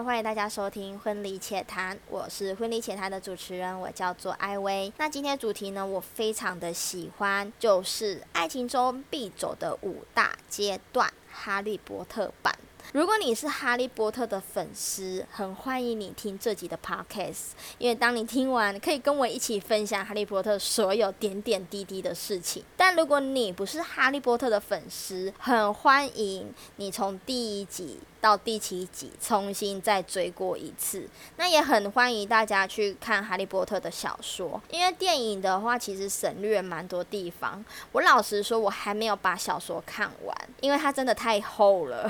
欢迎大家收听《婚礼且谈》，我是《婚礼且谈》的主持人，我叫做艾薇。那今天主题呢，我非常的喜欢，就是爱情中必走的五大阶段，《哈利波特》版。如果你是哈利波特的粉丝，很欢迎你听这集的 podcast，因为当你听完，可以跟我一起分享哈利波特所有点点滴滴的事情。如果你不是哈利波特的粉丝，很欢迎你从第一集。到第七集重新再追过一次，那也很欢迎大家去看《哈利波特》的小说，因为电影的话其实省略蛮多地方。我老实说，我还没有把小说看完，因为它真的太厚了。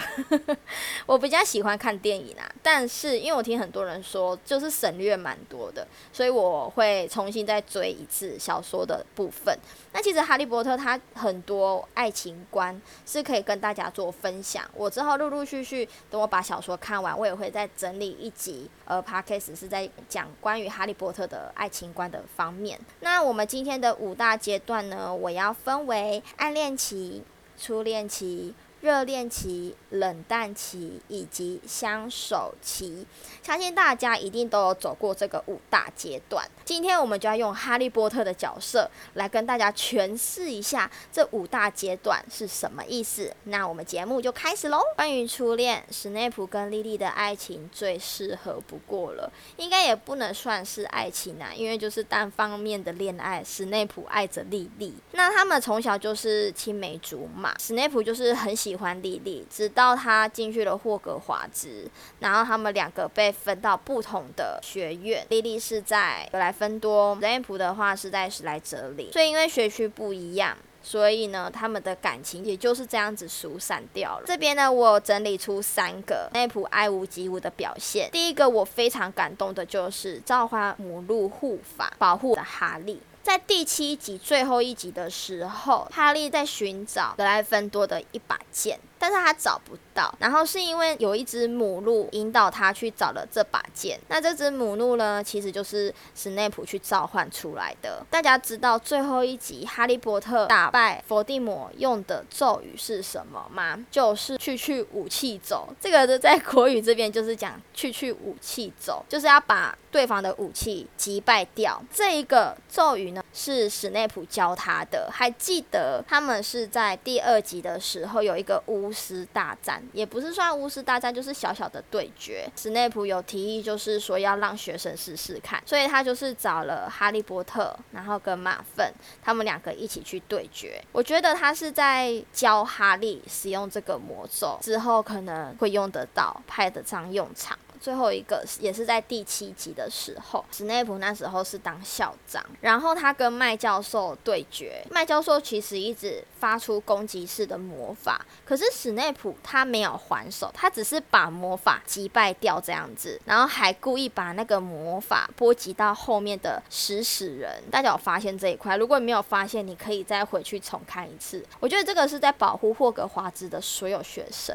我比较喜欢看电影啊，但是因为我听很多人说，就是省略蛮多的，所以我会重新再追一次小说的部分。那其实《哈利波特》他很多爱情观是可以跟大家做分享，我之后陆陆续续。等我把小说看完，我也会再整理一集，呃 p o d c a s 是在讲关于哈利波特的爱情观的方面。那我们今天的五大阶段呢，我要分为暗恋期、初恋期。热恋期、冷淡期以及相守期，相信大家一定都有走过这个五大阶段。今天我们就要用哈利波特的角色来跟大家诠释一下这五大阶段是什么意思。那我们节目就开始喽。关于初恋，史内普跟莉莉的爱情最适合不过了，应该也不能算是爱情啊，因为就是单方面的恋爱。史内普爱着莉莉，那他们从小就是青梅竹马，史内普就是很喜。喜欢莉莉，直到他进去了霍格华兹，然后他们两个被分到不同的学院。莉莉是在格莱芬多，雷普的话是在史莱哲林。所以因为学区不一样，所以呢，他们的感情也就是这样子疏散掉了。这边呢，我整理出三个雷普爱屋及乌的表现。第一个我非常感动的就是召唤母鹿护法，保护的哈利。在第七集最后一集的时候，哈利在寻找格莱芬多的一把剑。但是他找不到，然后是因为有一只母鹿引导他去找了这把剑。那这只母鹿呢，其实就是史内普去召唤出来的。大家知道最后一集哈利波特打败伏地魔用的咒语是什么吗？就是去去武器走。这个在国语这边就是讲去去武器走，就是要把对方的武器击败掉。这一个咒语呢，是史内普教他的。还记得他们是在第二集的时候有一个。巫师大战也不是算巫师大战，就是小小的对决。史内普有提议，就是说要让学生试试看，所以他就是找了哈利波特，然后跟马粪他们两个一起去对决。我觉得他是在教哈利使用这个魔咒，之后可能会用得到，派得上用场。最后一个也是在第七集的时候，史内普那时候是当校长，然后他跟麦教授对决。麦教授其实一直发出攻击式的魔法，可是史内普他没有还手，他只是把魔法击败掉这样子，然后还故意把那个魔法波及到后面的食死人。大家有发现这一块？如果你没有发现，你可以再回去重看一次。我觉得这个是在保护霍格华兹的所有学生。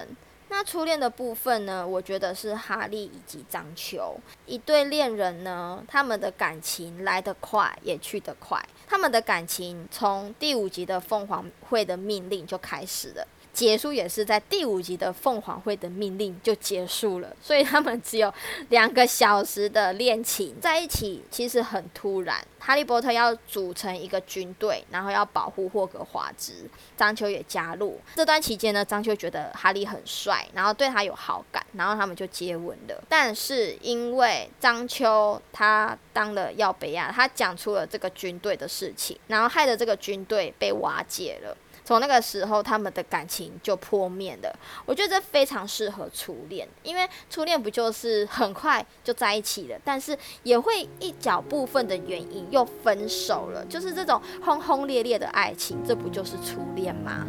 那初恋的部分呢？我觉得是哈利以及张秋一对恋人呢，他们的感情来得快也去得快，他们的感情从第五集的凤凰会的命令就开始了。结束也是在第五集的凤凰会的命令就结束了，所以他们只有两个小时的恋情在一起，其实很突然。哈利波特要组成一个军队，然后要保护霍格华兹，张秋也加入。这段期间呢，张秋觉得哈利很帅，然后对他有好感，然后他们就接吻了。但是因为张秋他当了耀北亚，他讲出了这个军队的事情，然后害得这个军队被瓦解了。从那个时候，他们的感情就破灭了。我觉得这非常适合初恋，因为初恋不就是很快就在一起了，但是也会一小部分的原因又分手了，就是这种轰轰烈烈的爱情，这不就是初恋吗？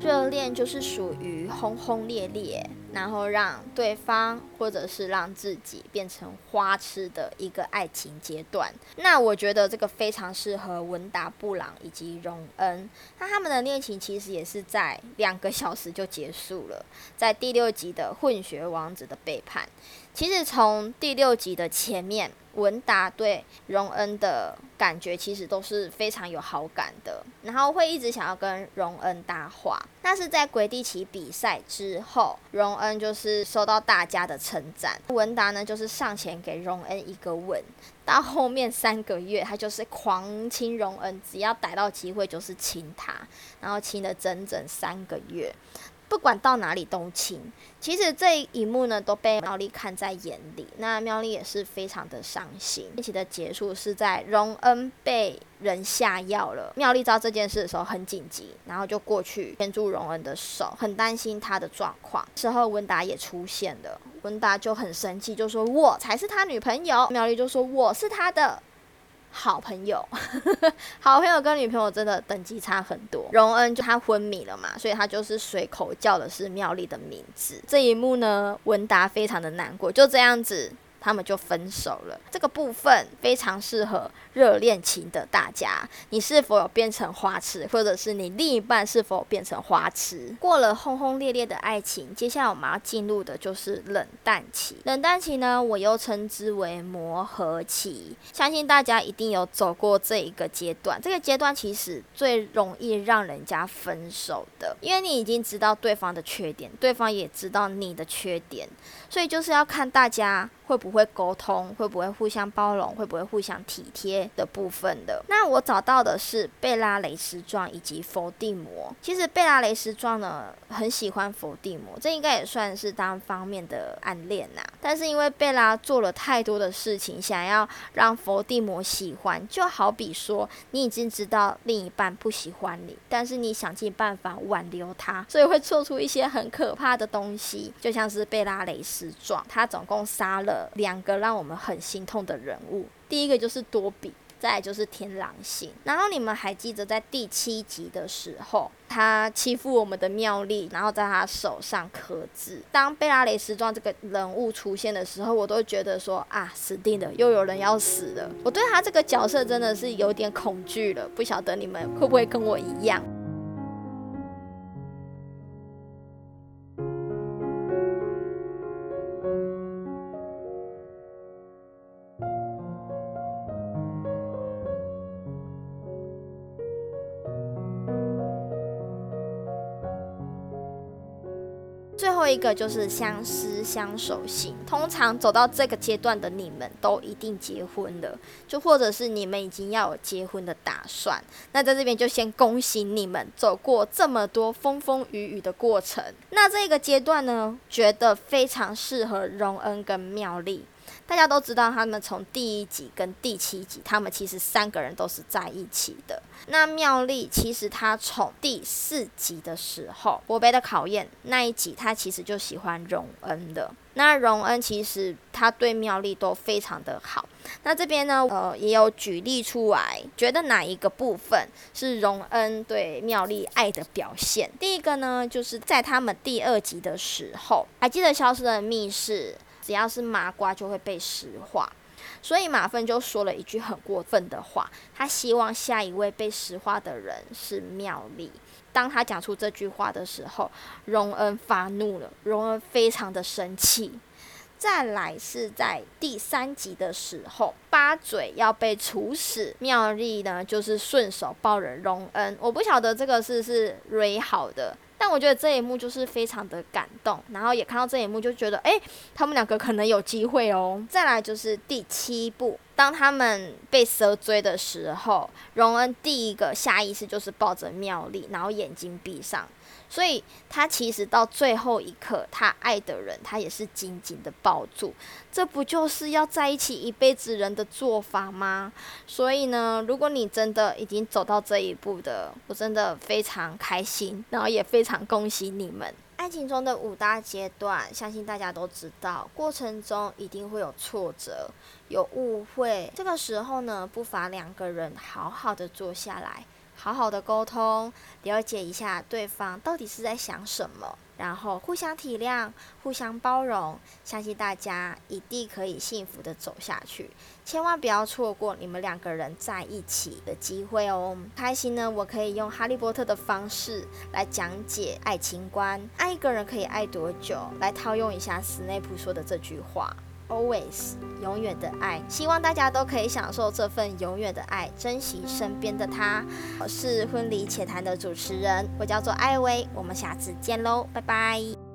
热恋就是属于轰轰烈烈，然后让对方或者是让自己变成花痴的一个爱情阶段。那我觉得这个非常适合文达布朗以及荣恩。那他们的恋情其实也是在两个小时就结束了，在第六集的混血王子的背叛。其实从第六集的前面，文达对荣恩的感觉其实都是非常有好感的，然后会一直想要跟荣恩搭话。那是在魁地奇比赛之后，荣恩就是受到大家的称赞，文达呢就是上前给荣恩一个吻。到后面三个月，他就是狂亲荣恩，只要逮到机会就是亲他，然后亲了整整三个月。不管到哪里都亲，其实这一幕呢都被妙丽看在眼里。那妙丽也是非常的伤心。一起的结束是在荣恩被人下药了，妙丽知道这件事的时候很紧急，然后就过去牵住荣恩的手，很担心他的状况。之后文达也出现了，文达就很生气，就说我才是他女朋友。妙丽就说我是他的。好朋友，好朋友跟女朋友真的等级差很多。荣恩就他昏迷了嘛，所以他就是随口叫的是妙丽的名字。这一幕呢，文达非常的难过，就这样子。他们就分手了。这个部分非常适合热恋情的大家。你是否有变成花痴，或者是你另一半是否变成花痴？过了轰轰烈烈的爱情，接下来我们要进入的就是冷淡期。冷淡期呢，我又称之为磨合期。相信大家一定有走过这一个阶段。这个阶段其实最容易让人家分手的，因为你已经知道对方的缺点，对方也知道你的缺点，所以就是要看大家。会不会沟通？会不会互相包容？会不会互相体贴的部分的？那我找到的是贝拉雷斯状以及伏地魔。其实贝拉雷斯状呢，很喜欢伏地魔，这应该也算是单方面的暗恋呐。但是因为贝拉做了太多的事情，想要让伏地魔喜欢，就好比说你已经知道另一半不喜欢你，但是你想尽办法挽留他，所以会做出一些很可怕的东西，就像是贝拉雷斯状，他总共杀了。两个让我们很心痛的人物，第一个就是多比，再来就是天狼星。然后你们还记得在第七集的时候，他欺负我们的妙丽，然后在他手上刻字。当贝拉雷斯状这个人物出现的时候，我都觉得说啊，死定了，又有人要死了。我对他这个角色真的是有点恐惧了，不晓得你们会不会跟我一样。这个就是相思相守型，通常走到这个阶段的你们都一定结婚了，就或者是你们已经要有结婚的打算。那在这边就先恭喜你们走过这么多风风雨雨的过程。那这个阶段呢，觉得非常适合荣恩跟妙丽。大家都知道，他们从第一集跟第七集，他们其实三个人都是在一起的。那妙丽其实她从第四集的时候，我杯的考验那一集，她其实就喜欢荣恩的。那荣恩其实他对妙丽都非常的好。那这边呢，呃，也有举例出来，觉得哪一个部分是荣恩对妙丽爱的表现？第一个呢，就是在他们第二集的时候，还记得消失的密室。只要是麻瓜就会被石化，所以马粪就说了一句很过分的话，他希望下一位被石化的人是妙丽。当他讲出这句话的时候，荣恩发怒了，荣恩非常的生气。再来是在第三集的时候，八嘴要被处死，妙丽呢就是顺手抱了荣恩。我不晓得这个是是瑞好的。但我觉得这一幕就是非常的感动，然后也看到这一幕就觉得，哎，他们两个可能有机会哦。再来就是第七部，当他们被蛇追的时候，荣恩第一个下意识就是抱着妙丽，然后眼睛闭上。所以他其实到最后一刻，他爱的人，他也是紧紧的抱住。这不就是要在一起一辈子人的做法吗？所以呢，如果你真的已经走到这一步的，我真的非常开心，然后也非常恭喜你们。情中的五大阶段，相信大家都知道，过程中一定会有挫折、有误会。这个时候呢，不妨两个人好好的坐下来。好好的沟通，了解一下对方到底是在想什么，然后互相体谅、互相包容，相信大家一定可以幸福的走下去。千万不要错过你们两个人在一起的机会哦！开心呢，我可以用哈利波特的方式来讲解爱情观，爱一个人可以爱多久？来套用一下斯内普说的这句话。Always，永远的爱，希望大家都可以享受这份永远的爱，珍惜身边的他。我是婚礼且谈的主持人，我叫做艾薇，我们下次见喽，拜拜。